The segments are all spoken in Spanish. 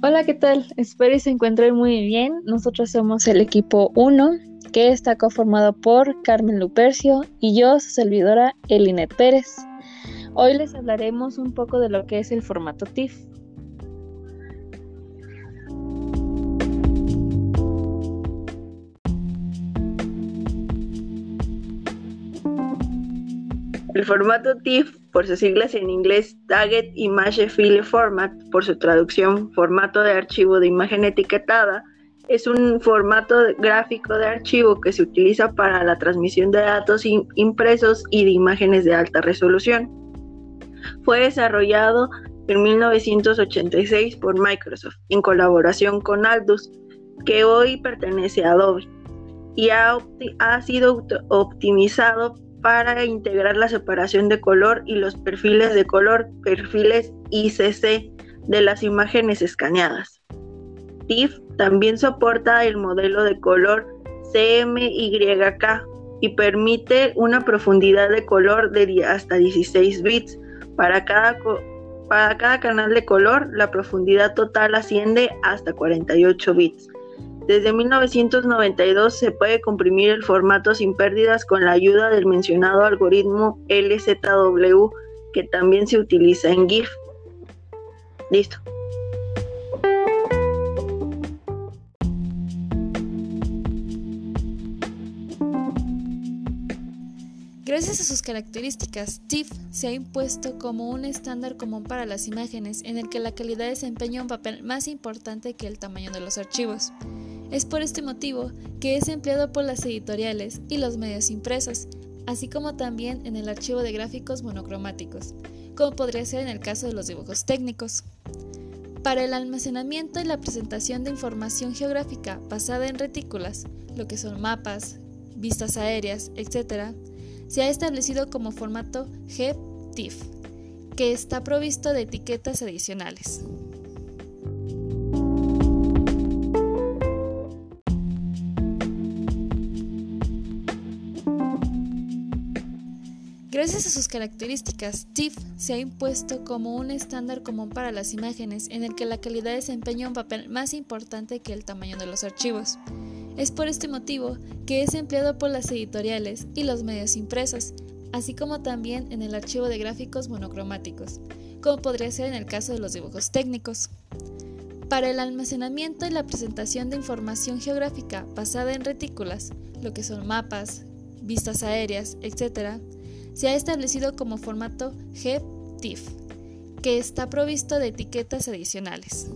Hola, ¿qué tal? Espero y se encuentren muy bien. Nosotros somos el equipo 1, que está conformado por Carmen Lupercio y yo, su servidora, Elinet Pérez. Hoy les hablaremos un poco de lo que es el formato TIFF. El formato TIFF, por sus siglas en inglés Target Image File Format, por su traducción formato de archivo de imagen etiquetada, es un formato gráfico de archivo que se utiliza para la transmisión de datos impresos y de imágenes de alta resolución. Fue desarrollado en 1986 por Microsoft en colaboración con Aldus, que hoy pertenece a Adobe, y ha, ha sido optimizado para integrar la separación de color y los perfiles de color, perfiles ICC de las imágenes escaneadas. TIFF también soporta el modelo de color CMYK y permite una profundidad de color de hasta 16 bits. Para cada, para cada canal de color, la profundidad total asciende hasta 48 bits. Desde 1992 se puede comprimir el formato sin pérdidas con la ayuda del mencionado algoritmo LZW que también se utiliza en GIF. Listo. Gracias a sus características, TIFF se ha impuesto como un estándar común para las imágenes en el que la calidad desempeña un papel más importante que el tamaño de los archivos. Es por este motivo que es empleado por las editoriales y los medios impresos, así como también en el archivo de gráficos monocromáticos, como podría ser en el caso de los dibujos técnicos. Para el almacenamiento y la presentación de información geográfica basada en retículas, lo que son mapas, vistas aéreas, etc., se ha establecido como formato GTIF, que está provisto de etiquetas adicionales. Gracias a sus características, TIFF se ha impuesto como un estándar común para las imágenes en el que la calidad desempeña un papel más importante que el tamaño de los archivos. Es por este motivo que es empleado por las editoriales y los medios impresos, así como también en el archivo de gráficos monocromáticos, como podría ser en el caso de los dibujos técnicos. Para el almacenamiento y la presentación de información geográfica basada en retículas, lo que son mapas, vistas aéreas, etc., se ha establecido como formato GTIF, que está provisto de etiquetas adicionales.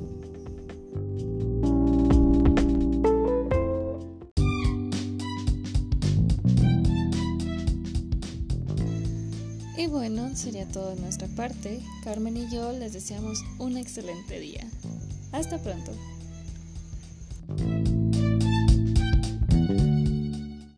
Y bueno, sería todo de nuestra parte. Carmen y yo les deseamos un excelente día. Hasta pronto.